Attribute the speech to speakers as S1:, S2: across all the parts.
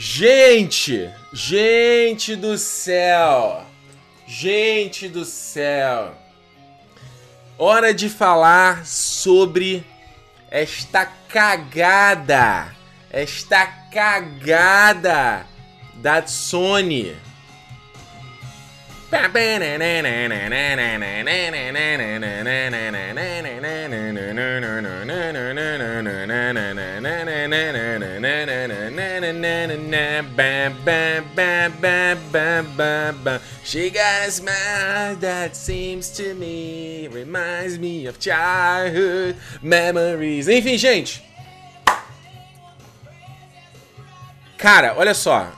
S1: Gente, gente do céu, gente do céu. Hora de falar sobre esta cagada, esta cagada da Sony. She got a smile that seems to me reminds me of childhood memories. Enfim, gente. Cara, olha só.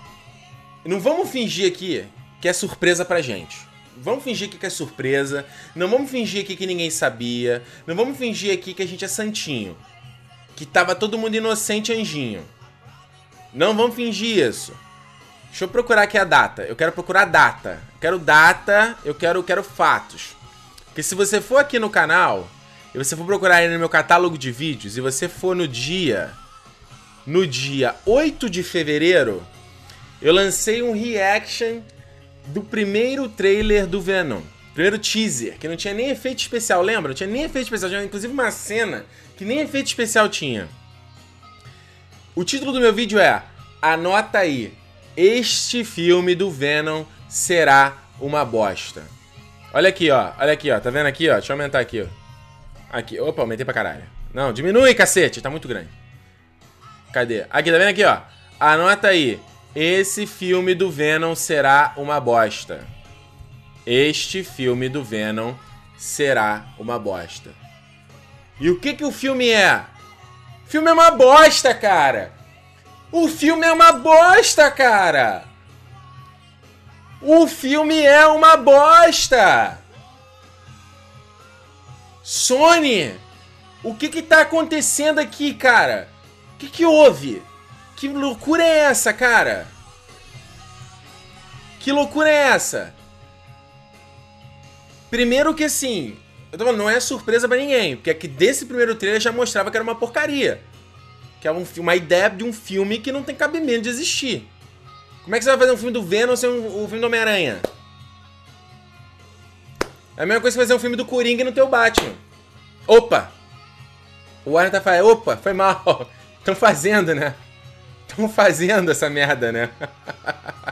S1: Não vamos fingir aqui que é surpresa pra gente. Vamos fingir aqui que é surpresa. Não vamos fingir aqui que ninguém sabia. Não vamos fingir aqui que a gente é santinho. Que tava todo mundo inocente anjinho. Não vamos fingir isso. Deixa eu procurar aqui a data. Eu quero procurar data. Eu quero data, eu quero, quero fatos. Porque se você for aqui no canal e você for procurar aí no meu catálogo de vídeos e você for no dia no dia 8 de fevereiro, eu lancei um reaction do primeiro trailer do Venom. Primeiro teaser, que não tinha nem efeito especial, lembra? Não tinha nem efeito especial, tinha inclusive uma cena que nem efeito especial tinha. O título do meu vídeo é Anota aí, este filme do Venom será uma bosta. Olha aqui, ó. Olha aqui, ó. Tá vendo aqui, ó? Deixa eu aumentar aqui, ó. Aqui. Opa, aumentei pra caralho. Não, diminui, cacete. Tá muito grande. Cadê? Aqui, tá vendo aqui, ó? Anota aí. Esse filme do Venom será uma bosta. Este filme do Venom será uma bosta. E o que que o filme é? O filme é uma bosta, cara. O filme é uma bosta, cara. O filme é uma bosta. Sony, o que que tá acontecendo aqui, cara? O que que houve? Que loucura é essa, cara? Que loucura é essa? Primeiro que assim, eu tô falando, não é surpresa para ninguém, porque aqui desse primeiro trailer já mostrava que era uma porcaria. Que é um, uma ideia de um filme que não tem cabimento de existir. Como é que você vai fazer um filme do Venom sem um, um filme do Homem-Aranha? É a mesma coisa que fazer um filme do Coringa e não ter o Batman. Opa! O Warner tá falando, opa, foi mal. Estão fazendo, né? Estão fazendo essa merda, né?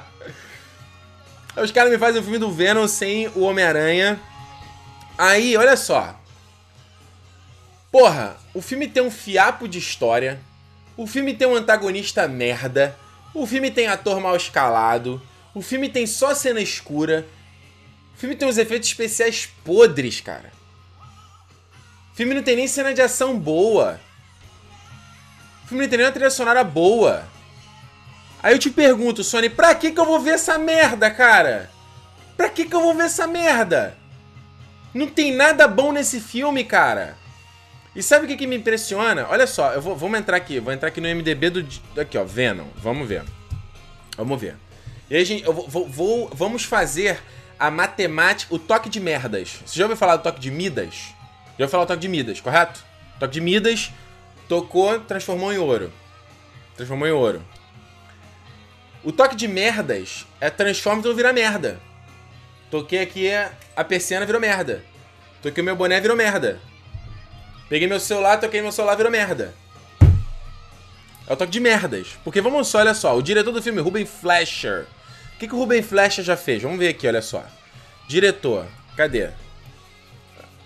S1: Os caras me fazem um filme do Venom sem o Homem-Aranha. Aí, olha só. Porra, o filme tem um fiapo de história. O filme tem um antagonista merda. O filme tem ator mal escalado. O filme tem só cena escura. O filme tem uns efeitos especiais podres, cara. O filme não tem nem cena de ação boa. O filme não tem nem uma trilha sonora boa. Aí eu te pergunto, Sony, pra que que eu vou ver essa merda, cara? Pra que que eu vou ver essa merda? Não tem nada bom nesse filme, cara. E sabe o que, que me impressiona? Olha só, eu vou, vamos entrar aqui, vou entrar aqui no MDB do. Aqui, ó, Venom. Vamos ver. Vamos ver. E aí, gente, eu vou, vou, vamos fazer a matemática, o toque de merdas. Você já ouviu falar do toque de Midas? Já ouviu falar do toque de Midas, correto? O toque de Midas tocou, transformou em ouro. Transformou em ouro. O toque de merdas é transforma e vira merda. Toquei aqui a persiana virou merda. Toquei o meu boné virou merda. Peguei meu celular, toquei meu celular, virou merda. É o toque de merdas. Porque vamos só, olha só. O diretor do filme, Ruben Fleischer. O que, que o Ruben Fleischer já fez? Vamos ver aqui, olha só. Diretor. Cadê?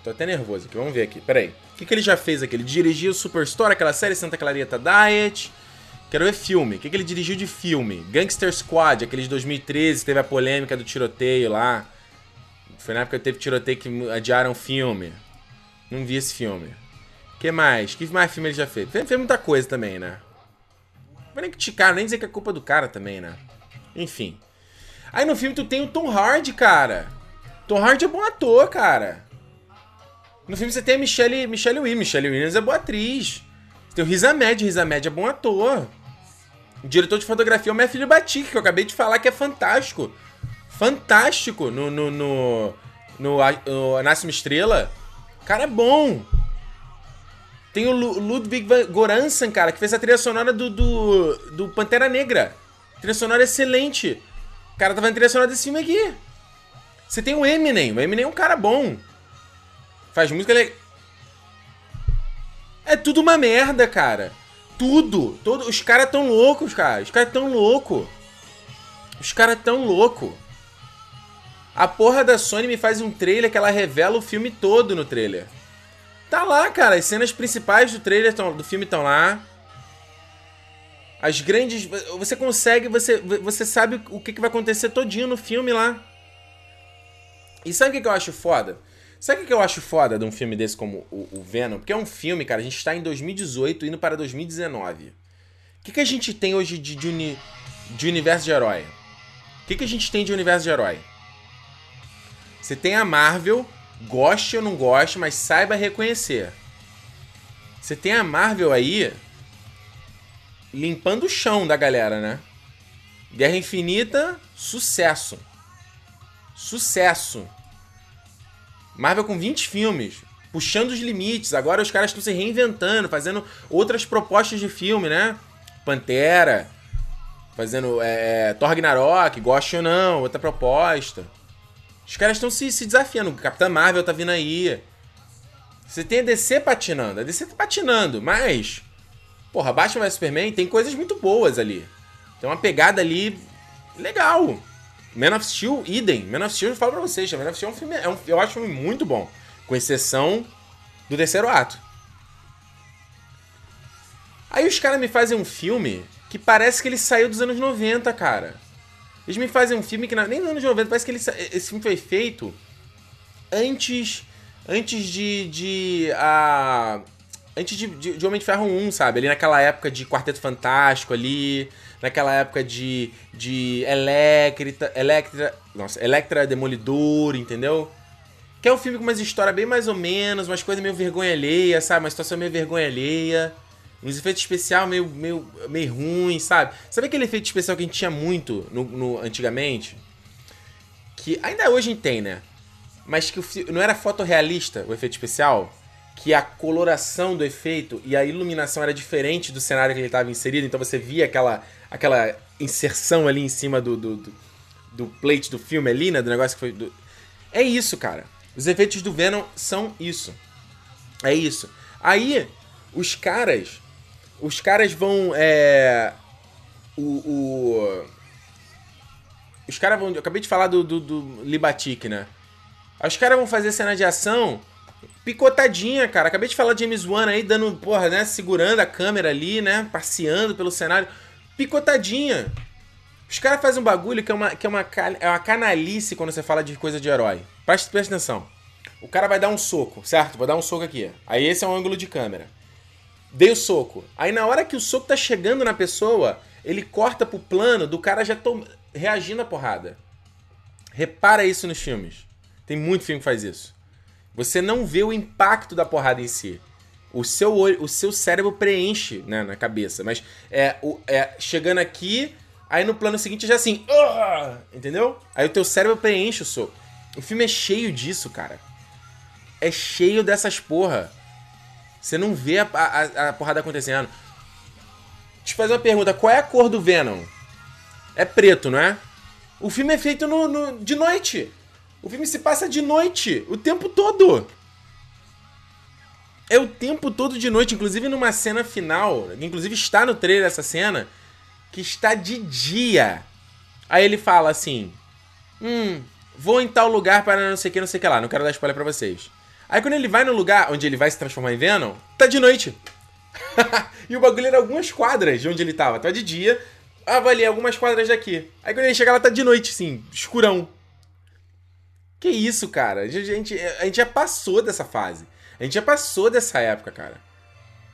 S1: Tô até nervoso aqui. Vamos ver aqui. Pera aí. O que, que ele já fez aqui? Ele dirigiu Superstore, aquela série Santa Clarita Diet. Quero ver filme. O que, que ele dirigiu de filme? Gangster Squad, aquele de 2013, teve a polêmica do tiroteio lá. Foi na época que teve tiroteio que adiaram filme. Não vi esse filme que mais? Que mais filme ele já fez? Fez, fez muita coisa também, né? Não nem criticar, nem dizer que é culpa do cara também, né? Enfim. Aí no filme tu tem o Tom Hardy, cara. Tom Hardy é bom ator, cara. No filme você tem a Michelle, Michelle Williams. Michelle Williams é boa atriz. Você tem o Riz Ahmed. Riz Ahmed é bom ator. O diretor de fotografia é o Matthew Batik, que eu acabei de falar que é fantástico. Fantástico no, no, no, no, no Nasce Uma Estrela. Cara é bom. Tem o Ludwig Goransson, cara, que fez a trilha sonora do, do, do Pantera Negra. Trilha sonora excelente. O cara tava na trilha sonora desse filme aqui. Você tem o Eminem. O Eminem é um cara bom. Faz música legal. É tudo uma merda, cara. Tudo. Todo... Os caras tão loucos, cara. Os caras tão loucos. Os caras tão loucos. A porra da Sony me faz um trailer que ela revela o filme todo no trailer. Tá lá, cara. As cenas principais do trailer tão, do filme estão lá. As grandes. Você consegue, você, você sabe o que, que vai acontecer todinho no filme lá. E sabe o que, que eu acho foda? Sabe o que eu acho foda de um filme desse como o, o Venom? Porque é um filme, cara, a gente está em 2018 indo para 2019. O que, que a gente tem hoje de, de, uni, de universo de herói? O que, que a gente tem de universo de herói? Você tem a Marvel, goste ou não goste, mas saiba reconhecer. Você tem a Marvel aí limpando o chão da galera, né? Guerra Infinita, sucesso. Sucesso. Marvel com 20 filmes, puxando os limites. Agora os caras estão se reinventando, fazendo outras propostas de filme, né? Pantera, fazendo é, é Thor Ragnarok, goste ou não, outra proposta. Os caras estão se, se desafiando. Capitã Marvel tá vindo aí. Você tem a DC patinando. A DC tá patinando, mas. Porra, Batman vs Superman tem coisas muito boas ali. Tem uma pegada ali legal. Man of Steel, idem. Man of Steel, eu falo pra vocês, Man of Steel é um filme, é um, eu acho um filme muito bom. Com exceção do terceiro ato. Aí os caras me fazem um filme que parece que ele saiu dos anos 90, cara. Eles me fazem um filme que nem nos anos 90, parece que ele, esse filme foi feito antes antes de, de a antes de, de, de Homem de Ferro 1, sabe? Ali naquela época de Quarteto Fantástico ali, naquela época de, de Electra, Electra, nossa, Electra Demolidor, entendeu? Que é um filme com umas histórias bem mais ou menos, umas coisas meio vergonha alheia, sabe? Uma situação meio vergonha alheia. Uns efeitos especiais meio, meio, meio ruins, sabe? Sabe aquele efeito especial que a gente tinha muito no, no antigamente? Que ainda hoje tem, né? Mas que o, não era fotorrealista o efeito especial? Que a coloração do efeito e a iluminação era diferente do cenário que ele estava inserido, então você via aquela, aquela inserção ali em cima do, do, do, do plate do filme ali, né? Do negócio que foi. Do... É isso, cara. Os efeitos do Venom são isso. É isso. Aí, os caras os caras vão. É, o, o, os caras vão. Eu acabei de falar do, do, do Libatic, né? Os caras vão fazer cena de ação picotadinha, cara. Acabei de falar de James Wan aí, dando, porra, né? Segurando a câmera ali, né? Passeando pelo cenário. Picotadinha. Os caras fazem um bagulho que é uma, que é uma, é uma canalice quando você fala de coisa de herói. Presta, presta atenção. O cara vai dar um soco, certo? Vou dar um soco aqui. Aí esse é um ângulo de câmera. Dei o soco. Aí na hora que o soco tá chegando na pessoa, ele corta pro plano do cara já tô reagindo à porrada. Repara isso nos filmes. Tem muito filme que faz isso. Você não vê o impacto da porrada em si. O seu, olho, o seu cérebro preenche né, na cabeça. Mas é, o, é chegando aqui, aí no plano seguinte já assim. Uh, entendeu? Aí o teu cérebro preenche o soco. O filme é cheio disso, cara. É cheio dessas porra. Você não vê a, a, a porrada acontecendo. Eu fazer uma pergunta: qual é a cor do Venom? É preto, não é? O filme é feito no, no, de noite. O filme se passa de noite, o tempo todo. É o tempo todo de noite, inclusive numa cena final, inclusive está no trailer essa cena, que está de dia. Aí ele fala assim: Hum, vou em tal lugar para não sei o que, não sei o que lá. Não quero dar spoiler pra vocês. Aí quando ele vai no lugar onde ele vai se transformar em Venom, tá de noite. e o bagulho era algumas quadras de onde ele tava. Tá de dia, avaliei algumas quadras daqui. Aí quando ele chega lá, tá de noite, sim, escurão. Que isso, cara? A gente, a gente já passou dessa fase. A gente já passou dessa época, cara.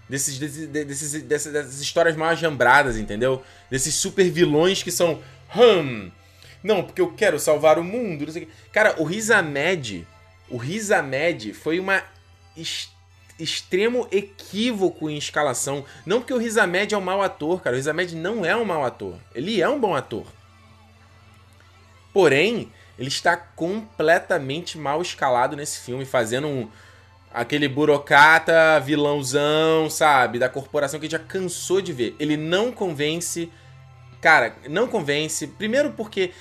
S1: Desses, desses, desses, dessas, histórias mal ajambradas, entendeu? Desses super vilões que são. Hum. Não, porque eu quero salvar o mundo. Cara, o Rizamed o Riz Ahmed foi uma est extremo equívoco em escalação. Não porque o Riz Ahmed é um mau ator, cara. O Riz Ahmed não é um mau ator. Ele é um bom ator. Porém, ele está completamente mal escalado nesse filme, fazendo um, aquele burocrata vilãozão, sabe? Da corporação que a gente já cansou de ver. Ele não convence Cara, não convence. Primeiro porque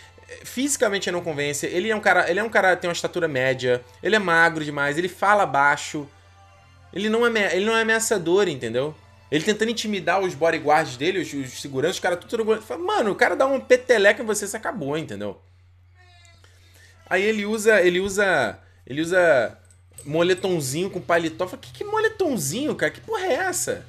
S1: fisicamente não convence. Ele é um cara, ele é um cara tem uma estatura média, ele é magro demais, ele fala baixo. Ele não é, ele não é ameaçador, entendeu? Ele tentando intimidar os bodyguards dele, os, os seguranças, os caras tudo. Mano, o cara dá um peteleca em você, você acabou, entendeu? Aí ele usa. Ele usa. Ele usa moletomzinho com paletó. Fala, que, que moletomzinho, cara? Que porra é essa?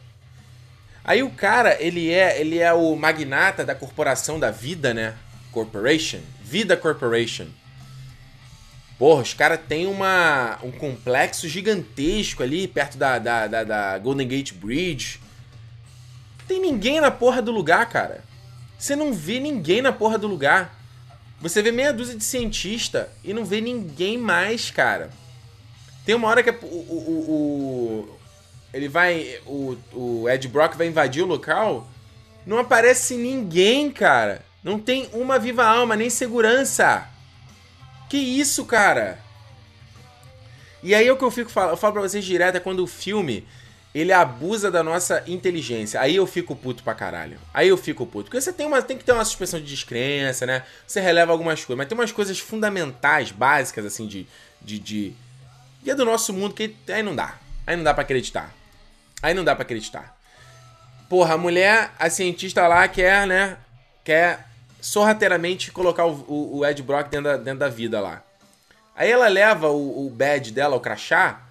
S1: Aí o cara, ele é, ele é o magnata da corporação da vida, né? Corporation. Vida Corporation. Porra, os caras têm uma, um complexo gigantesco ali perto da, da, da, da Golden Gate Bridge tem ninguém na porra do lugar, cara. Você não vê ninguém na porra do lugar. Você vê meia dúzia de cientista e não vê ninguém mais, cara. Tem uma hora que o, o, o ele vai. O, o Ed Brock vai invadir o local. Não aparece ninguém, cara. Não tem uma viva alma, nem segurança. Que isso, cara? E aí é o que eu fico falando, eu falo pra vocês direto é quando o filme ele abusa da nossa inteligência. Aí eu fico puto pra caralho. Aí eu fico puto. Porque você tem, uma, tem que ter uma suspensão de descrença, né? Você releva algumas coisas. Mas tem umas coisas fundamentais, básicas, assim, de. de, de... E é do nosso mundo que aí não dá. Aí não dá para acreditar. Aí não dá para acreditar. Porra, a mulher, a cientista lá quer, né? Quer sorrateiramente colocar o, o, o Ed Brock dentro da, dentro da vida lá. Aí ela leva o, o badge dela, o crachá,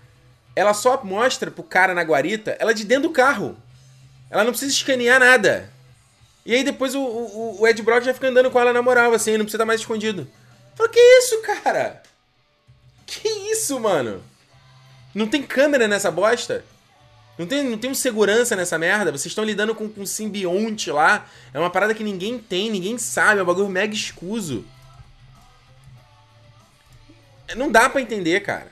S1: ela só mostra pro cara na guarita ela de dentro do carro. Ela não precisa escanear nada. E aí depois o, o, o Ed Brock já fica andando com ela na moral, assim, não precisa estar mais escondido. Fala, que isso, cara? Que isso, mano? Não tem câmera nessa bosta? Não tem, não tem um segurança nessa merda? Vocês estão lidando com, com um simbionte lá. É uma parada que ninguém tem, ninguém sabe. É um bagulho mega escuso. Não dá para entender, cara.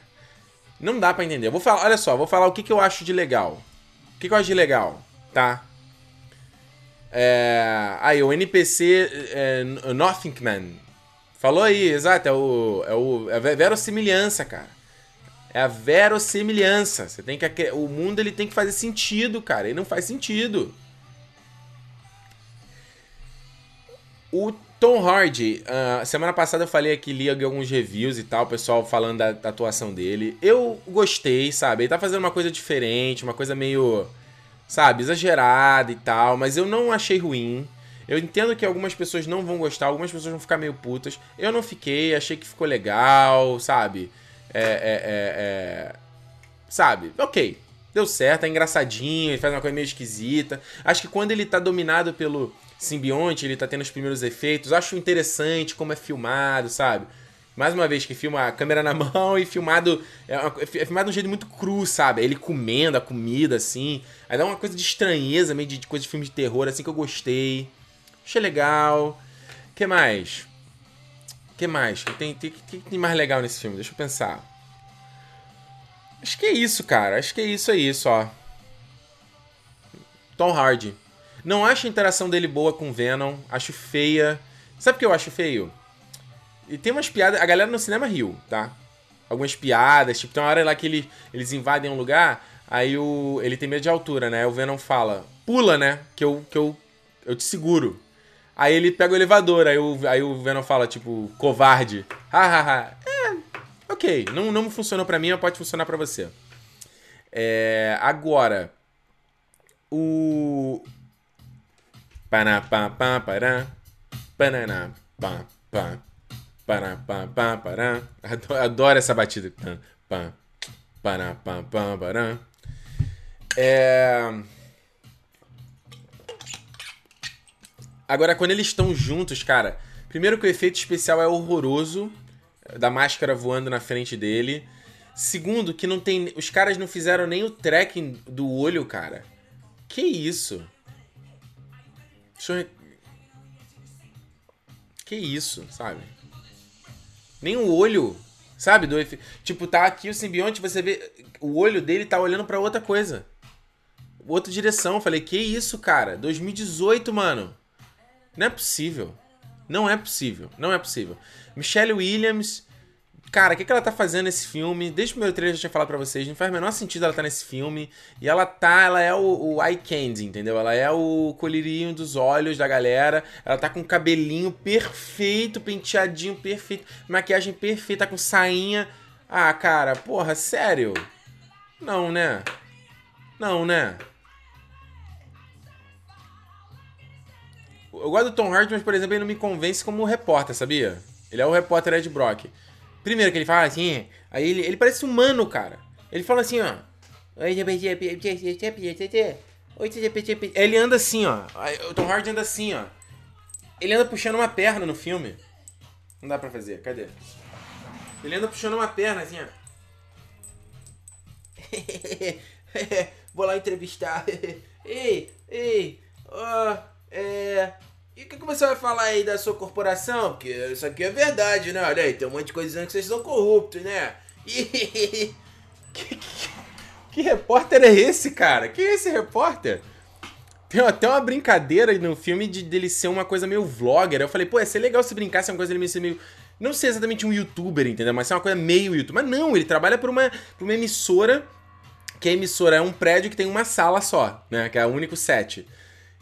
S1: Não dá para entender. Eu vou falar, olha só, vou falar o que, que eu acho de legal. O que, que eu acho de legal, tá? É, aí, o NPC é, Nothing Man. Falou aí, exato, é o, é o é a verossimilhança, cara. É a verossimilhança. Você tem que o mundo ele tem que fazer sentido, cara. Ele não faz sentido. O Tom Hardy, uh, semana passada eu falei aqui, li alguns reviews e tal, o pessoal falando da, da, atuação dele. Eu gostei, sabe? Ele tá fazendo uma coisa diferente, uma coisa meio, sabe, exagerada e tal, mas eu não achei ruim. Eu entendo que algumas pessoas não vão gostar, algumas pessoas vão ficar meio putas. Eu não fiquei, achei que ficou legal, sabe? É, é, é, é... Sabe? Ok, deu certo, é engraçadinho, ele faz uma coisa meio esquisita. Acho que quando ele tá dominado pelo simbionte, ele tá tendo os primeiros efeitos. Acho interessante como é filmado, sabe? Mais uma vez, que filma a câmera na mão e filmado. É, é filmado de um jeito muito cru, sabe? Ele comendo a comida, assim. Aí dá uma coisa de estranheza, meio de, de coisa de filme de terror, assim, que eu gostei. Achei legal. Que mais? Que mais? Tem, tem, tem, tem mais legal nesse filme? Deixa eu pensar. Acho que é isso, cara. Acho que é isso aí, só. Tom Hardy. Não acho a interação dele boa com Venom, acho feia. Sabe o que eu acho feio? E tem umas piadas. A galera no cinema riu, tá? Algumas piadas, tipo, tem uma hora lá que ele, eles invadem um lugar, aí o, ele tem medo de altura, né? O Venom fala, pula, né? Que eu, que eu, eu te seguro. Aí ele pega o elevador, aí o, aí o Venom fala, tipo, covarde. Hahaha. é, ok. Não, não funcionou pra mim, mas pode funcionar pra você. É, agora, o, Pará, pará. Adoro essa batida. Pará. É... Agora, quando eles estão juntos, cara... Primeiro que o efeito especial é horroroso. Da máscara voando na frente dele. Segundo, que não tem... Os caras não fizeram nem o tracking do olho, cara. Que isso? Deixa eu... Que isso, sabe? Nem o olho, sabe? Do. Tipo, tá aqui o simbionte, você vê. O olho dele tá olhando para outra coisa. Outra direção. Falei, que isso, cara? 2018, mano. Não é possível. Não é possível. Não é possível. Michelle Williams Cara, o que, que ela tá fazendo nesse filme? Desde o primeiro trailer eu já tinha falado pra vocês, não faz o menor sentido ela tá nesse filme. E ela tá, ela é o, o eye candy, entendeu? Ela é o colírio dos olhos da galera. Ela tá com cabelinho perfeito, penteadinho perfeito, maquiagem perfeita, tá com sainha. Ah, cara, porra, sério? Não, né? Não, né? Eu gosto do Tom Hardy, mas, por exemplo, ele não me convence como repórter, sabia? Ele é o repórter Ed Brock. Primeiro que ele fala assim, aí ele, ele parece humano, cara. Ele fala assim, ó. Ele anda assim, ó. O Tom Hardy anda assim, ó. Ele anda puxando uma perna no filme. Não dá pra fazer, cadê? Ele anda puxando uma perna assim, ó. Vou lá entrevistar. ei, ei, ó, oh, é. E o que, que você vai falar aí da sua corporação? Porque isso aqui é verdade, né? Olha aí, tem um monte de coisa dizendo que vocês são corruptos, né? E... que, que, que repórter é esse, cara? Quem é esse repórter? Tem até uma brincadeira no filme de dele ser uma coisa meio vlogger. Eu falei, pô, ia ser legal se brincasse uma coisa dele ser meio. Não sei exatamente um youtuber, entendeu? Mas ser uma coisa meio youtuber. Mas não, ele trabalha por uma, por uma emissora. Que a emissora é um prédio que tem uma sala só, né? Que é o único set.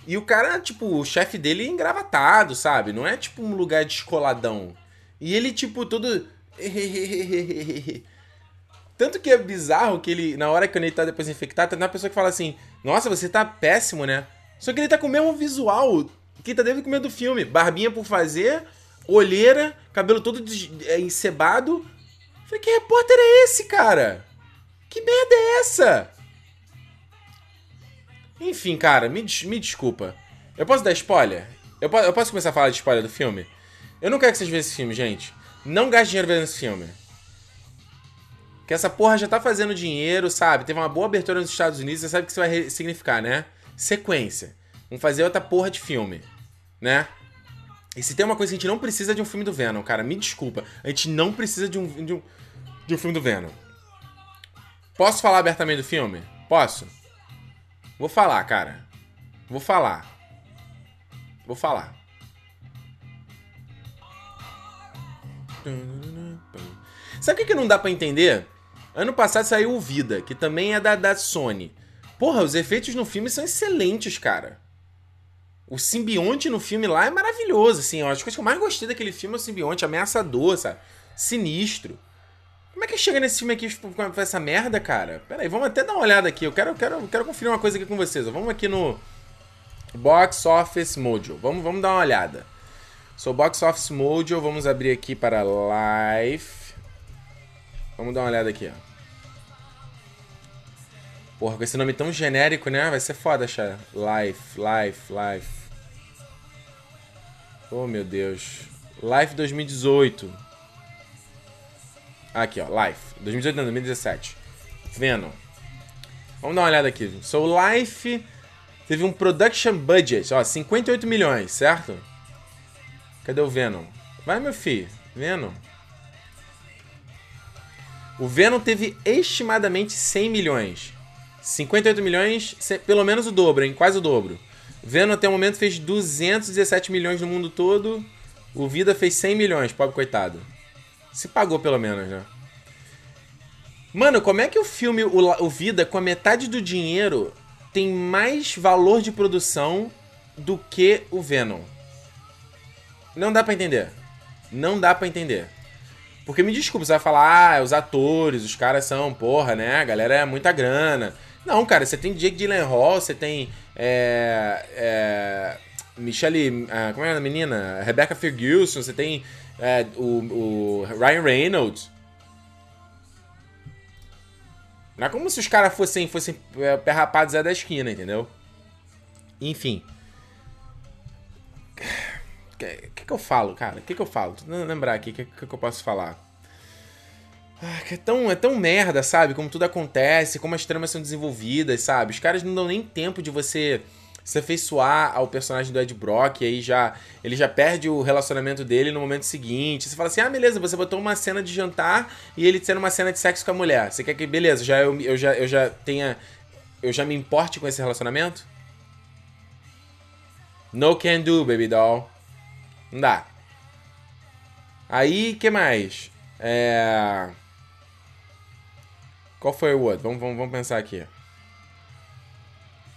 S1: E o cara, tipo, o chefe dele é engravatado, sabe? Não é tipo um lugar descoladão. E ele, tipo, todo. Tanto que é bizarro que ele, na hora que ele tá depois infectado, tem uma pessoa que fala assim: Nossa, você tá péssimo, né? Só que ele tá com o mesmo visual que tá desde o começo do filme: barbinha por fazer, olheira, cabelo todo é, encebado. Falei: Que repórter é esse, cara? Que merda é essa? Enfim, cara, me, me desculpa. Eu posso dar spoiler? Eu, po eu posso começar a falar de spoiler do filme? Eu não quero que vocês vejam esse filme, gente. Não gaste dinheiro vendo esse filme. Que essa porra já tá fazendo dinheiro, sabe? Teve uma boa abertura nos Estados Unidos, você sabe o que isso vai significar, né? Sequência. Vamos fazer outra porra de filme, né? E se tem uma coisa que a gente não precisa de um filme do Venom, cara, me desculpa. A gente não precisa de um, de um, de um filme do Venom. Posso falar abertamente do filme? Posso? Vou falar, cara. Vou falar. Vou falar. Sabe o que, que não dá para entender? Ano passado saiu o Vida, que também é da, da Sony. Porra, os efeitos no filme são excelentes, cara. O simbionte no filme lá é maravilhoso, assim. Ó. As coisas que eu mais gostei daquele filme é o simbionte, ameaçador, sabe? Sinistro. Como é que chega nesse filme aqui tipo, com essa merda, cara? Pera aí, vamos até dar uma olhada aqui. Eu quero, quero, quero conferir uma coisa aqui com vocês. Vamos aqui no Box Office Mojo. Vamos, vamos dar uma olhada. Sou Box Office Mojo. Vamos abrir aqui para Live. Vamos dar uma olhada aqui, ó. Porra, com esse nome tão genérico, né? Vai ser foda achar. Life, Life, Life. Oh, meu Deus. Life 2018. Aqui, ó, Life. 2018 não, 2017. Venom. Vamos dar uma olhada aqui. So, Life teve um production budget, ó, 58 milhões, certo? Cadê o Venom? Vai, meu filho. Venom. O Venom teve estimadamente 100 milhões. 58 milhões, pelo menos o dobro, hein? Quase o dobro. Venom até o momento fez 217 milhões no mundo todo. O Vida fez 100 milhões, pobre coitado. Se pagou pelo menos, né? Mano, como é que o filme o, o Vida, com a metade do dinheiro, tem mais valor de produção do que o Venom? Não dá para entender. Não dá para entender. Porque me desculpa, você vai falar, ah, os atores, os caras são, porra, né? A galera é muita grana. Não, cara, você tem Jake Gyllenhaal, você tem. É, é, Michelle. Ah, como é a menina? Rebecca Ferguson, você tem é, o, o Ryan Reynolds. Não é como se os caras fossem, fossem é, pé rapado da esquina, entendeu? Enfim. O que, que, eu falo, cara? O que, que eu falo? Tô lembrar aqui o que, que, que eu posso falar. Ah, é, tão, é tão merda, sabe? Como tudo acontece, como as tramas são desenvolvidas, sabe? Os caras não dão nem tempo de você se afeiçoar ao personagem do Ed Brock, e aí já ele já perde o relacionamento dele no momento seguinte. Você fala assim: "Ah, beleza, você botou uma cena de jantar e ele tendo uma cena de sexo com a mulher. Você quer que beleza, já eu, eu já eu já tenha eu já me importe com esse relacionamento?" No can do, baby doll. Não dá. Aí, que mais? É. Qual foi o outro? Vamos, vamos, vamos pensar aqui.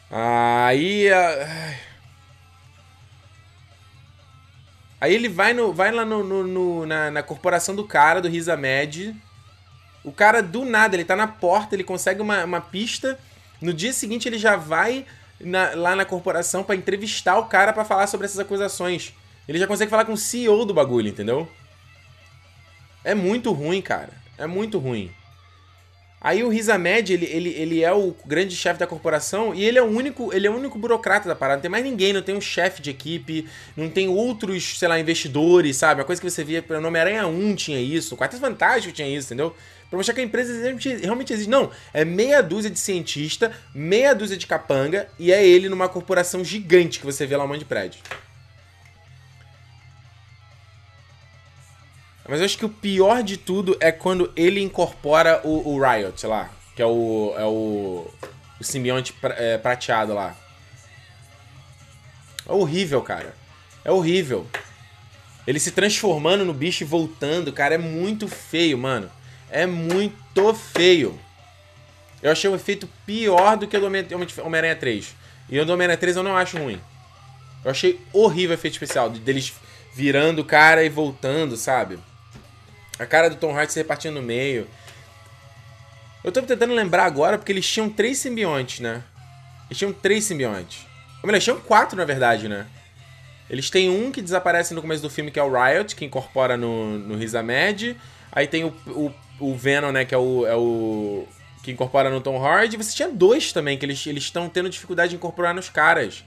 S1: Aí. Aí ele vai, no, vai lá no, no, no na, na, corporação do cara, do Risa Med. O cara, do nada, ele tá na porta, ele consegue uma, uma pista. No dia seguinte, ele já vai na, lá na corporação para entrevistar o cara para falar sobre essas acusações. Ele já consegue falar com o CEO do bagulho, entendeu? É muito ruim, cara. É muito ruim. Aí o Rizamed, ele, ele, ele é o grande chefe da corporação e ele é o único, ele é o único burocrata da parada. Não tem mais ninguém, não tem um chefe de equipe, não tem outros, sei lá, investidores, sabe? A coisa que você via no Homem-Aranha 1 tinha isso, o Quarteto Fantástico tinha isso, entendeu? Pra mostrar que a empresa realmente existe. Não, é meia dúzia de cientista, meia dúzia de capanga e é ele numa corporação gigante que você vê lá um monte de prédio. Mas eu acho que o pior de tudo é quando ele incorpora o, o Riot lá. Que é o. É o. O simbionte é, prateado lá. É horrível, cara. É horrível. Ele se transformando no bicho e voltando, cara, é muito feio, mano. É muito feio. Eu achei o efeito pior do que o do Homem-Aranha 3. E o do Homem-Aranha 3 eu não acho ruim. Eu achei horrível o efeito especial, deles virando o cara e voltando, sabe? A cara do Tom Hardy se repartindo no meio. Eu tô tentando lembrar agora porque eles tinham três simbiontes, né? Eles tinham três simbiontes. Ou melhor, eles tinham quatro, na verdade, né? Eles têm um que desaparece no começo do filme, que é o Riot, que incorpora no, no Rizamed. Aí tem o, o, o, Venom, né? Que é o, é o. que incorpora no Tom Hardy. Você tinha dois também, que eles estão tendo dificuldade de incorporar nos caras.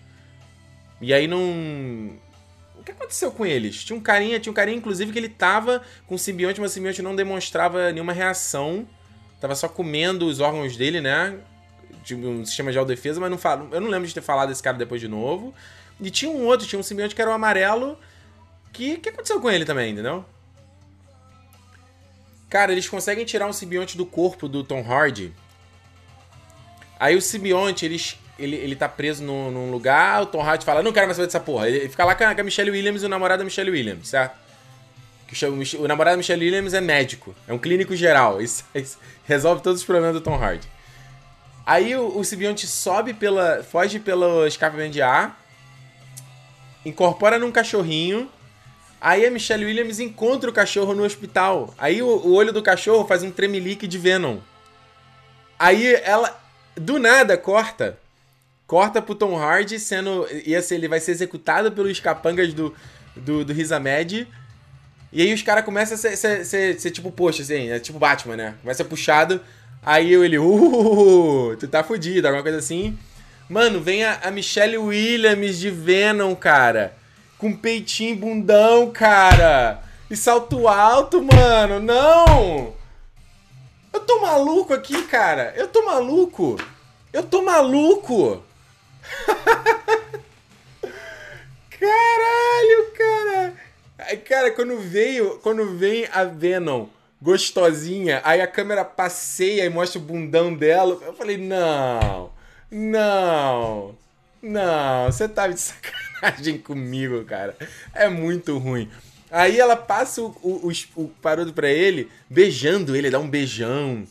S1: E aí não. O que aconteceu com eles? Tinha um carinha, tinha um carinha, inclusive, que ele tava com simbionte, mas o simbionte não demonstrava nenhuma reação. Tava só comendo os órgãos dele, né? De um sistema de autodefesa, mas não falo, eu não lembro de ter falado desse cara depois de novo. E tinha um outro, tinha um simbionte que era o amarelo. Que que aconteceu com ele também, entendeu? Cara, eles conseguem tirar um simbionte do corpo do Tom Hardy. Aí o simbionte, eles ele, ele tá preso num, num lugar, o Tom Hardy fala, não quero mais saber dessa porra. Ele fica lá com a, com a Michelle Williams e o namorado da Michelle Williams, certo? O, o namorado da Michelle Williams é médico, é um clínico geral. Isso, isso resolve todos os problemas do Tom Hardy. Aí o, o simbionte sobe pela. foge pelo escapamento de ar, incorpora num cachorrinho. Aí a Michelle Williams encontra o cachorro no hospital. Aí o, o olho do cachorro faz um tremelique de Venom. Aí ela, do nada, corta corta pro Tom Hardy sendo. Ia ser, ele vai ser executado pelos capangas do, do, do Rizamed. E aí os caras começam a ser, ser, ser, ser, tipo, poxa, assim, é tipo Batman, né? Começa puxado. Aí ele, uh, tu tá fudido, alguma coisa assim. Mano, vem a, a Michelle Williams de Venom, cara. Com peitinho bundão, cara. E salto alto, mano. Não! Eu tô maluco aqui, cara. Eu tô maluco. Eu tô maluco. Caralho, cara! Cara, quando veio, quando vem a Venom gostosinha, aí a câmera passeia e mostra o bundão dela, eu falei, não, não, não, você tá de sacanagem comigo, cara. É muito ruim. Aí ela passa o, o, o, o parodo pra ele, beijando ele, dá um beijão.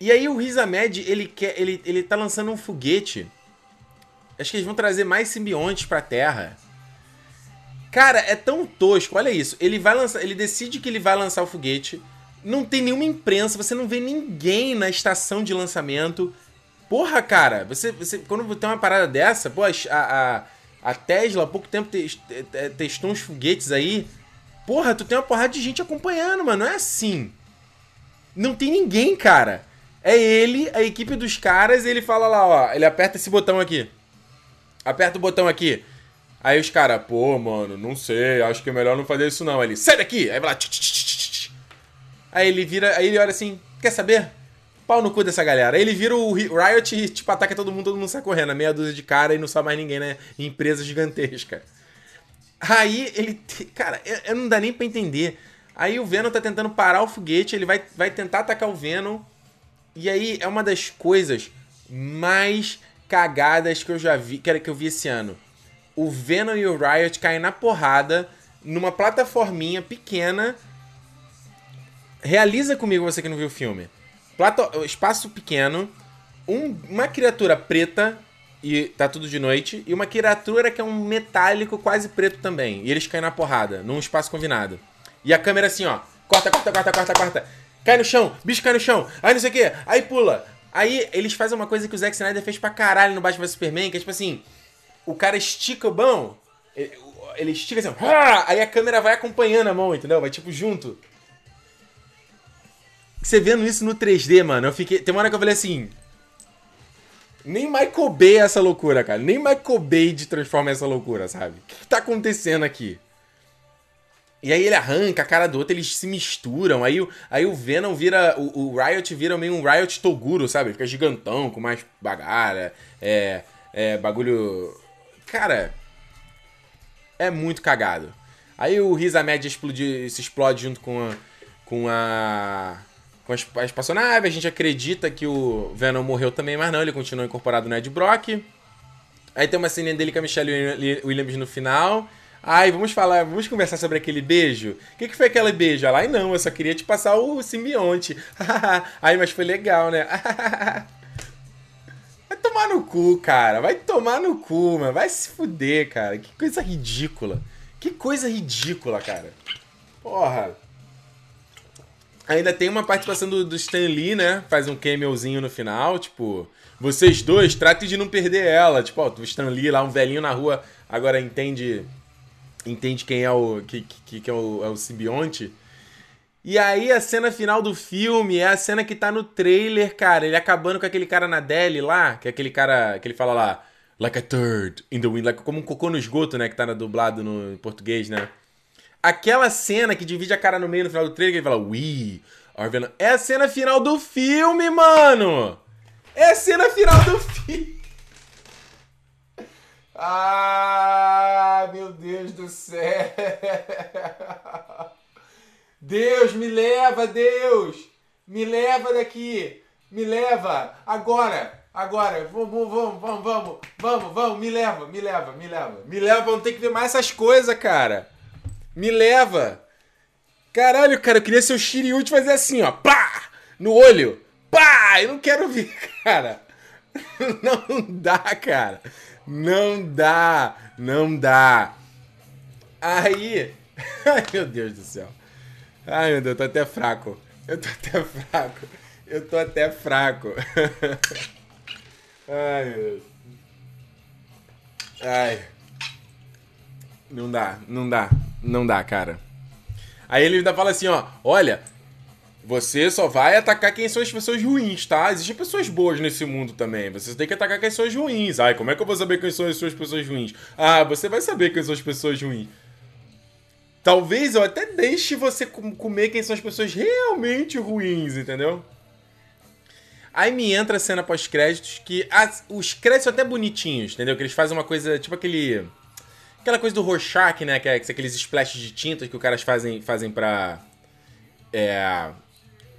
S1: E aí o Riz Ahmed, ele quer, ele, ele tá lançando um foguete Acho que eles vão trazer mais simbiontes pra Terra. Cara, é tão tosco. Olha isso. Ele vai lançar. Ele decide que ele vai lançar o foguete. Não tem nenhuma imprensa, você não vê ninguém na estação de lançamento. Porra, cara, você, você quando tem uma parada dessa, pô, a, a, a Tesla há pouco tempo te, te, testou uns foguetes aí. Porra, tu tem uma porrada de gente acompanhando, mano. Não é assim. Não tem ninguém, cara. É ele, a equipe dos caras, ele fala lá, ó. Ele aperta esse botão aqui aperta o botão aqui. Aí os caras, pô, mano, não sei, acho que é melhor não fazer isso não. Aí ele, sai daqui! Aí vai lá. Aí ele vira, aí ele olha assim, quer saber? Pau no cu dessa galera. Aí ele vira o Riot e, tipo, ataca todo mundo, todo mundo sai correndo. Meia dúzia de cara e não sabe mais ninguém, né? Empresa gigantesca. Aí ele. Cara, eu não dá nem pra entender. Aí o Venom tá tentando parar o foguete, ele vai, vai tentar atacar o Venom. E aí é uma das coisas mais cagadas que eu já vi, que, que eu vi esse ano. O Venom e o Riot caem na porrada numa plataforminha pequena realiza comigo você que não viu o filme. Plato, espaço pequeno, um, uma criatura preta e tá tudo de noite, e uma criatura que é um metálico quase preto também. E eles caem na porrada, num espaço combinado. E a câmera assim, ó, corta, corta, corta, corta, corta. Cai no chão, bicho cai no chão, aí não sei o que, aí pula. Aí eles fazem uma coisa que o Zack Snyder fez pra caralho no Batman vs Superman, que é tipo assim, o cara estica o mão, ele estica assim, aí a câmera vai acompanhando a mão, entendeu? Vai tipo junto. Você vendo isso no 3D, mano, eu fiquei. Tem uma hora que eu falei assim. Nem Michael Bay é essa loucura, cara. Nem Michael Bay de transforma essa loucura, sabe? O que, que tá acontecendo aqui? E aí ele arranca a cara do outro, eles se misturam. Aí, aí o Venom vira. O, o Riot vira meio um Riot Toguro, sabe? Fica gigantão, com mais bagara. É. É. Bagulho. Cara. É muito cagado. Aí o Risa Média explode, se explode junto com a. Com a com as espaçonaves. A gente acredita que o Venom morreu também, mas não, ele continua incorporado no Ed Brock. Aí tem uma cena dele com a Michelle Williams no final. Ai, vamos falar, vamos conversar sobre aquele beijo. O que, que foi aquele beijo? Ela, ai não, eu só queria te passar o simbionte. ai, mas foi legal, né? Vai tomar no cu, cara. Vai tomar no cu, mano. Vai se fuder, cara. Que coisa ridícula. Que coisa ridícula, cara. Porra. Ainda tem uma participação do, do Stan Lee, né? Faz um cameozinho no final, tipo... Vocês dois, tratem de não perder ela. Tipo, ó, o Stan Lee lá, um velhinho na rua, agora entende... Entende quem é o... Que, que, que é, o, é o simbionte. E aí a cena final do filme é a cena que tá no trailer, cara. Ele acabando com aquele cara na Deli lá, que é aquele cara que ele fala lá... Like a third in the wind, like, como um cocô no esgoto, né? Que tá dublado no português, né? Aquela cena que divide a cara no meio no final do trailer, que ele fala, We are Venom. É a cena final do filme, mano! É a cena final do filme! Ah, meu Deus do céu! Deus, me leva, Deus! Me leva daqui! Me leva! Agora! Agora! Vamos, vamos, vamos, vamos, vamos, vamos, me leva, me leva, me leva. Me leva, vamos ter que ver mais essas coisas, cara. Me leva. Caralho, cara, eu queria ser o Shiryu de fazer assim, ó. Pá! No olho. Pá! Eu não quero ver, cara. Não dá, cara. Não dá. Não dá. Aí. Ai, meu Deus do céu. Ai, meu Deus, eu tô até fraco. Eu tô até fraco. Eu tô até fraco. Ai, meu Deus. Ai. Não dá, não dá. Não dá, cara. Aí ele ainda fala assim, ó, olha, você só vai atacar quem são as pessoas ruins, tá? Existem pessoas boas nesse mundo também. Você tem que atacar quem são as ruins. Ai, como é que eu vou saber quem são as suas pessoas ruins? Ah, você vai saber quem são as pessoas ruins. Talvez eu até deixe você comer quem são as pessoas realmente ruins, entendeu? Aí me entra a cena pós-créditos que as, os créditos são até bonitinhos, entendeu? Que eles fazem uma coisa, tipo aquele Aquela coisa do Rorschach, né? Que é aqueles splashes de tinta que os caras fazem, fazem pra. É.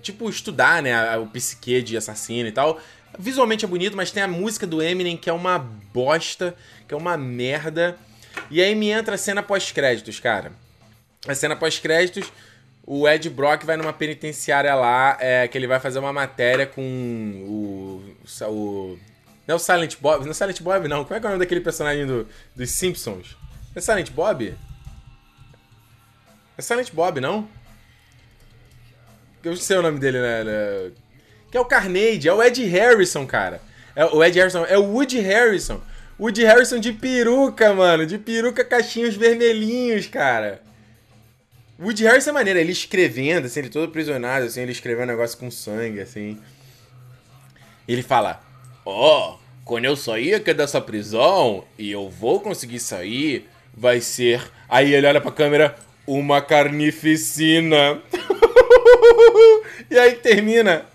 S1: Tipo, estudar, né? O psique de assassino e tal. Visualmente é bonito, mas tem a música do Eminem que é uma bosta, que é uma merda. E aí me entra a cena pós-créditos, cara. A cena pós-créditos, o Ed Brock vai numa penitenciária lá, é, que ele vai fazer uma matéria com o. o não é o Silent Bob, não é o Silent Bob, não. Como é que é o nome daquele personagem do, dos Simpsons? É Silent Bob? É Silent Bob, não? Eu não sei o nome dele, né? Que é o Carnage, é o Ed Harrison, cara. É, o Ed Harrison é o Woody Harrison. Woody Harrison de peruca, mano. De peruca, cachinhos vermelhinhos, cara. Woody Harrison é maneiro, ele escrevendo, assim, ele todo prisionado, assim, ele escrevendo um negócio com sangue, assim. Ele fala: Ó, oh, quando eu sair aqui dessa prisão e eu vou conseguir sair, vai ser. Aí ele olha pra câmera, uma carnificina. e aí termina.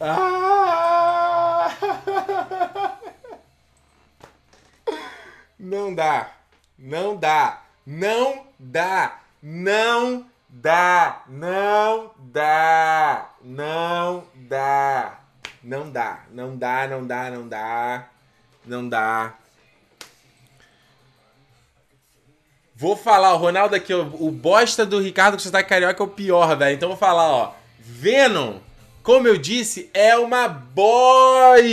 S1: Ah! Não dá. Não dá. Não dá. Não dá. Não dá. Não dá. Não dá. Não dá, não dá, não dá. Não dá. Vou falar, o Ronaldo aqui, o, o bosta do Ricardo que você tá carioca é o pior, velho. Então vou falar, ó. Venom, como eu disse, é uma bosta!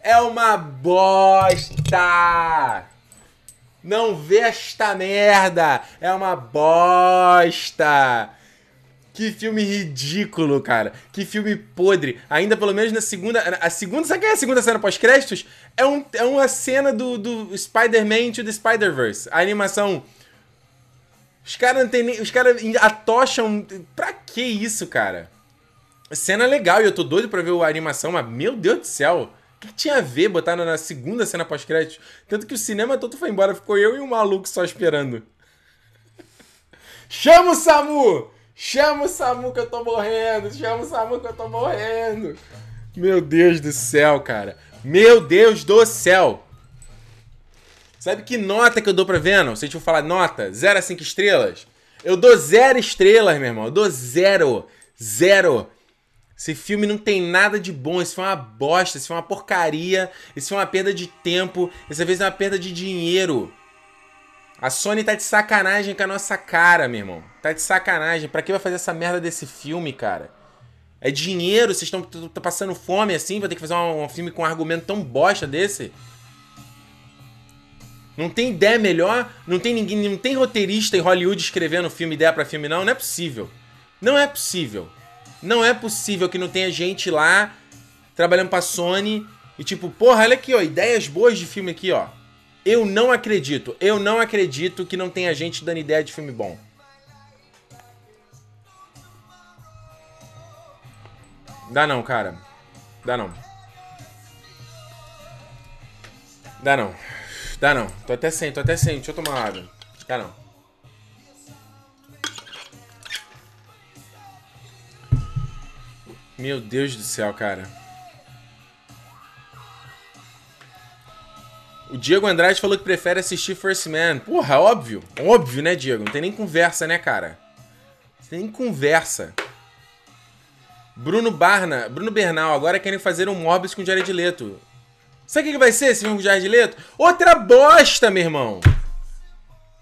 S1: É uma bosta! Não vê esta merda! É uma bosta! Que filme ridículo, cara. Que filme podre. Ainda pelo menos na segunda. A segunda. Sabe quem é a segunda cena pós-créditos? É, um, é uma cena do, do Spider-Man to the Spider-Verse. A animação. Os caras não tem nem. Os caras atocham. Pra que isso, cara? Cena legal e eu tô doido pra ver a animação, mas meu Deus do céu. O que, tinha a ver botar na segunda cena pós-créditos? Tanto que o cinema todo foi embora, ficou eu e um maluco só esperando. Chama o Samu! Chama o Samu que eu tô morrendo! Chama o Samu que eu tô morrendo! Meu Deus do céu, cara. Meu Deus do céu! Sabe que nota que eu dou pra Venom? Se a gente for falar nota, 0 a 5 estrelas? Eu dou 0 estrelas, meu irmão. Eu dou 0. Zero. Esse filme não tem nada de bom. Esse foi uma bosta. Esse foi uma porcaria. Esse foi uma perda de tempo. Essa vez é uma perda de dinheiro. A Sony tá de sacanagem com a nossa cara, meu irmão. Tá de sacanagem. Pra que vai fazer essa merda desse filme, cara? É dinheiro, vocês estão passando fome assim, vai ter que fazer um, um, filme com um argumento tão bosta desse? Não tem ideia melhor? Não tem ninguém, não tem roteirista em Hollywood escrevendo filme ideia para filme não, não é possível. Não é possível. Não é possível que não tenha gente lá trabalhando pra Sony e tipo, porra, olha aqui, ó, ideias boas de filme aqui, ó. Eu não acredito. Eu não acredito que não tenha gente dando ideia de filme bom. Dá não, cara. Dá não. Dá não. Dá não. Tô até sem, tô até sem. Deixa eu tomar água. Dá não. Meu Deus do céu, cara. O Diego Andrade falou que prefere assistir First Man. Porra, óbvio. Óbvio, né, Diego? Não tem nem conversa, né, cara? Não tem nem conversa. Bruno Barna, Bruno Bernal, agora querem fazer um Morbius com Jared Leto. Sabe o que vai ser esse filme com Jared Leto? Outra bosta, meu irmão!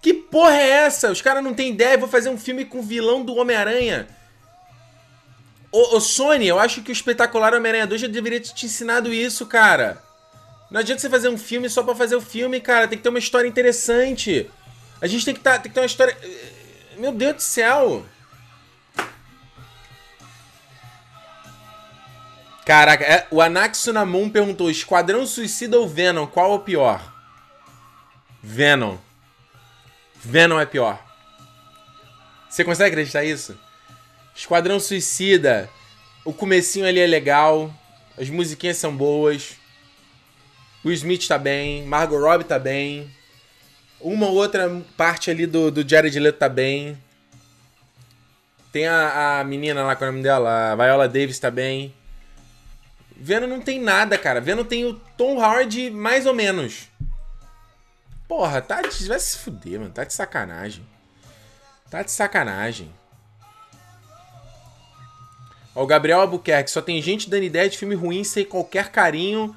S1: Que porra é essa? Os caras não têm ideia, vou fazer um filme com o vilão do Homem-Aranha. Ô, ô, Sony, eu acho que o espetacular Homem-Aranha 2 já deveria ter te ensinado isso, cara. Não adianta você fazer um filme só para fazer o filme, cara. Tem que ter uma história interessante. A gente tem que, tá, tem que ter uma história. Meu Deus do céu! Caraca, é, o Anaxunamun perguntou: Esquadrão Suicida ou Venom? Qual é o pior? Venom. Venom é pior. Você consegue acreditar isso? Esquadrão Suicida. O comecinho ali é legal. As musiquinhas são boas. O Smith tá bem. Margot Robbie tá bem. Uma ou outra parte ali do, do Jared Leto tá bem. Tem a, a menina lá, com é o nome dela? A Viola Davis tá bem. Venom não tem nada, cara. Venom tem o Tom Hardy mais ou menos. Porra, tá de... Vai se fuder, mano. Tá de sacanagem. Tá de sacanagem. Ó, o Gabriel Albuquerque. Só tem gente dando ideia de filme ruim sem qualquer carinho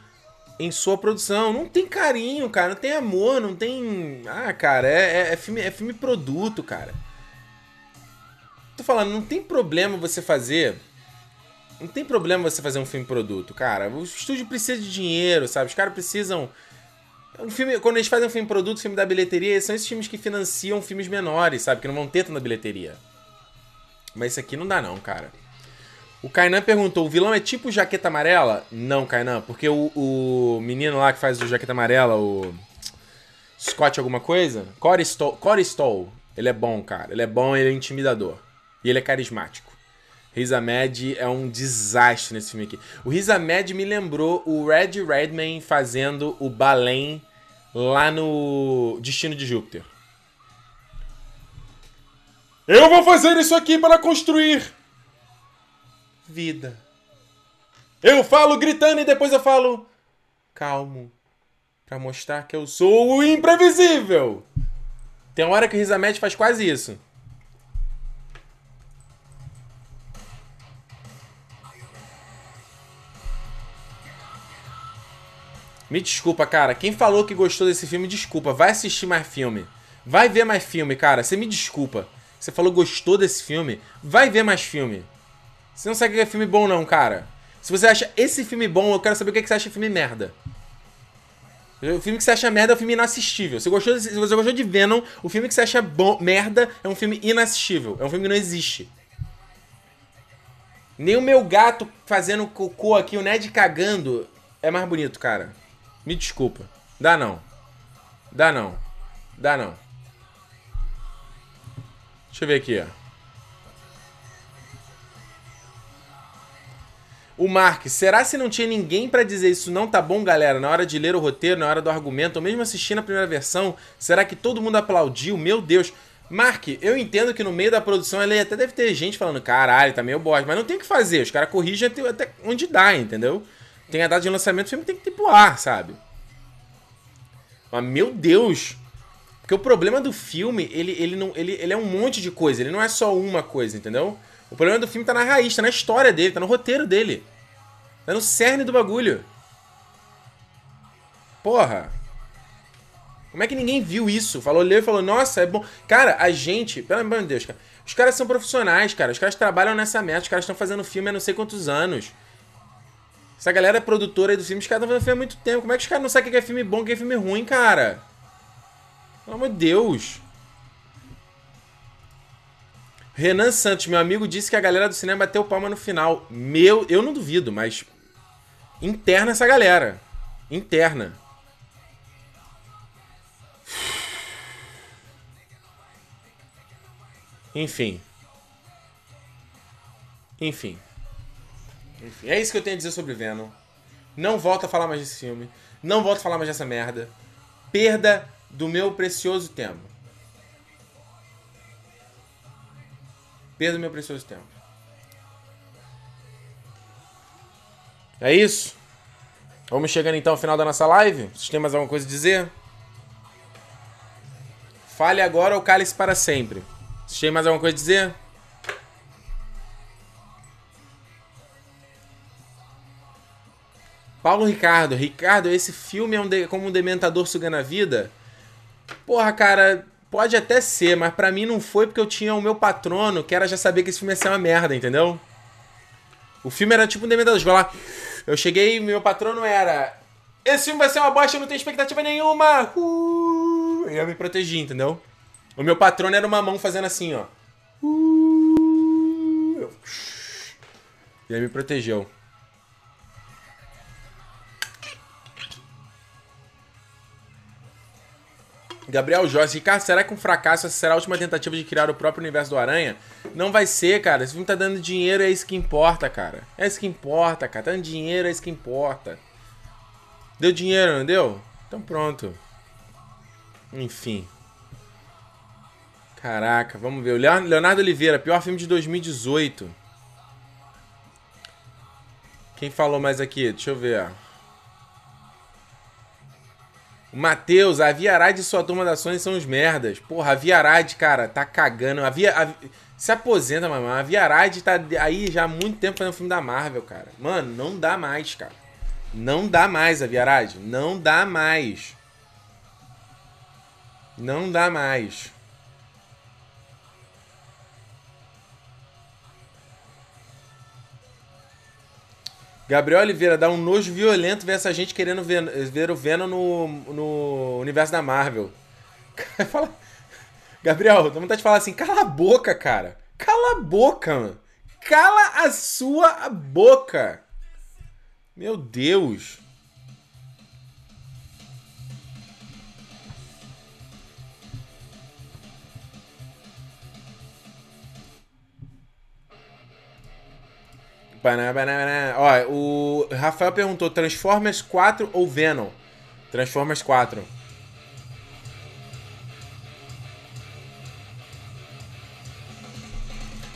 S1: em sua produção. Não tem carinho, cara. Não tem amor, não tem... Ah, cara, é, é, é filme, é filme produto, cara. Tô falando, não tem problema você fazer não tem problema você fazer um filme produto, cara. O estúdio precisa de dinheiro, sabe? Os caras precisam. Um filme, quando eles fazem um filme produto, filme da bilheteria, são esses filmes que financiam filmes menores, sabe? Que não vão ter tanta bilheteria. Mas isso aqui não dá, não, cara. O Kainan perguntou: o vilão é tipo jaqueta amarela? Não, Kainan, porque o, o menino lá que faz o jaqueta amarela, o. Scott alguma coisa? Corey Stoll, Corey Stoll. Ele é bom, cara. Ele é bom, ele é intimidador. E ele é carismático. Riz Ahmed é um desastre nesse filme aqui. O Riz Ahmed me lembrou o Red Redman fazendo o Balém lá no Destino de Júpiter. Eu vou fazer isso aqui para construir vida. Eu falo gritando e depois eu falo calmo para mostrar que eu sou o imprevisível. Tem hora que o Riz Ahmed faz quase isso. Me desculpa, cara. Quem falou que gostou desse filme, desculpa. Vai assistir mais filme. Vai ver mais filme, cara. Você me desculpa. Você falou gostou desse filme. Vai ver mais filme. Você não sabe que é filme bom, não, cara. Se você acha esse filme bom, eu quero saber o que você acha de filme merda. O filme que você acha merda é um filme inassistível. Se, gostou se você gostou de Venom, o filme que você acha bom, merda é um filme inassistível. É um filme que não existe. Nem o meu gato fazendo cocô aqui, o Ned cagando, é mais bonito, cara. Me desculpa. Dá não. Dá não. Dá não. Deixa eu ver aqui, ó. O Mark, será se não tinha ninguém para dizer isso não tá bom, galera? Na hora de ler o roteiro, na hora do argumento, ou mesmo assistindo a primeira versão, será que todo mundo aplaudiu? Meu Deus. Mark, eu entendo que no meio da produção ele até deve ter gente falando, caralho, tá meio bosta, mas não tem o que fazer, os caras corrigem até, até onde dá, entendeu? Tem a data de lançamento, o filme tem que ter pro ar, sabe? Mas, meu Deus! Porque o problema do filme, ele, ele, não, ele, ele é um monte de coisa, ele não é só uma coisa, entendeu? O problema do filme tá na raiz, tá na história dele, tá no roteiro dele. Tá no cerne do bagulho. Porra. Como é que ninguém viu isso? Falou, leu e falou, nossa, é bom. Cara, a gente, pelo amor de Deus, cara. Os caras são profissionais, cara. Os caras trabalham nessa merda. Os caras estão fazendo filme há não sei quantos anos. Essa galera é produtora aí do filme, os caras estão fazendo filme há muito tempo. Como é que os caras não sabem o que é filme bom o que é filme ruim, cara? Pelo amor de Deus. Renan Santos, meu amigo, disse que a galera do cinema bateu palma no final. Meu, eu não duvido, mas. Interna essa galera. Interna. Enfim. Enfim. Enfim, é isso que eu tenho a dizer sobre Venom. Não volto a falar mais desse filme. Não volto a falar mais dessa merda. Perda do meu precioso tempo. Perda do meu precioso tempo. É isso? Vamos chegando então ao final da nossa live. Vocês têm mais alguma coisa a dizer? Fale agora ou cale-se para sempre. Vocês têm mais alguma coisa a dizer? Paulo Ricardo. Ricardo, esse filme é um de, como um dementador sugando a vida? Porra, cara, pode até ser, mas para mim não foi porque eu tinha o meu patrono, que era já saber que esse filme ia ser uma merda, entendeu? O filme era tipo um dementador. Lá, eu cheguei e meu patrono era. Esse filme vai ser uma bosta, eu não tenho expectativa nenhuma! Uh! Eu me protegi, entendeu? O meu patrono era uma mão fazendo assim, ó. Uh! E aí me protegeu. Gabriel Jorge, Ricardo, será que um fracasso será a última tentativa de criar o próprio universo do Aranha? Não vai ser, cara. Esse filme tá dando dinheiro, é isso que importa, cara. É isso que importa, cara. Tá dando dinheiro, é isso que importa. Deu dinheiro, não deu? Então pronto. Enfim. Caraca, vamos ver. Leonardo Oliveira, pior filme de 2018. Quem falou mais aqui? Deixa eu ver. Matheus, a Viarade e sua turma das ações são os merdas. Porra, a Viarade, cara, tá cagando. A Via, a, se aposenta, mamãe. A Viarade tá aí já há muito tempo fazendo filme da Marvel, cara. Mano, não dá mais, cara. Não dá mais a Viarade. Não dá mais. Não dá mais. Gabriel Oliveira dá um nojo violento ver essa gente querendo ver, ver o Venom no, no universo da Marvel. Fala... Gabriel, dá vontade de falar assim, cala a boca, cara. Cala a boca, mano. Cala a sua boca. Meu Deus. Ó, o Rafael perguntou: Transformers 4 ou Venom? Transformers 4.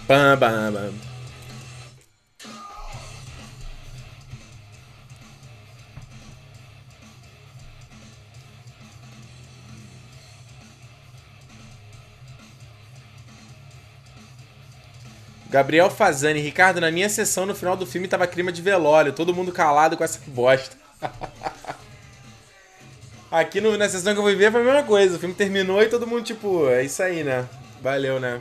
S1: Bam, bam, bam. Gabriel Fazani, Ricardo, na minha sessão no final do filme tava clima de velório, todo mundo calado com essa bosta. Aqui no, na sessão que eu fui ver foi a mesma coisa. O filme terminou e todo mundo, tipo, é isso aí, né? Valeu, né?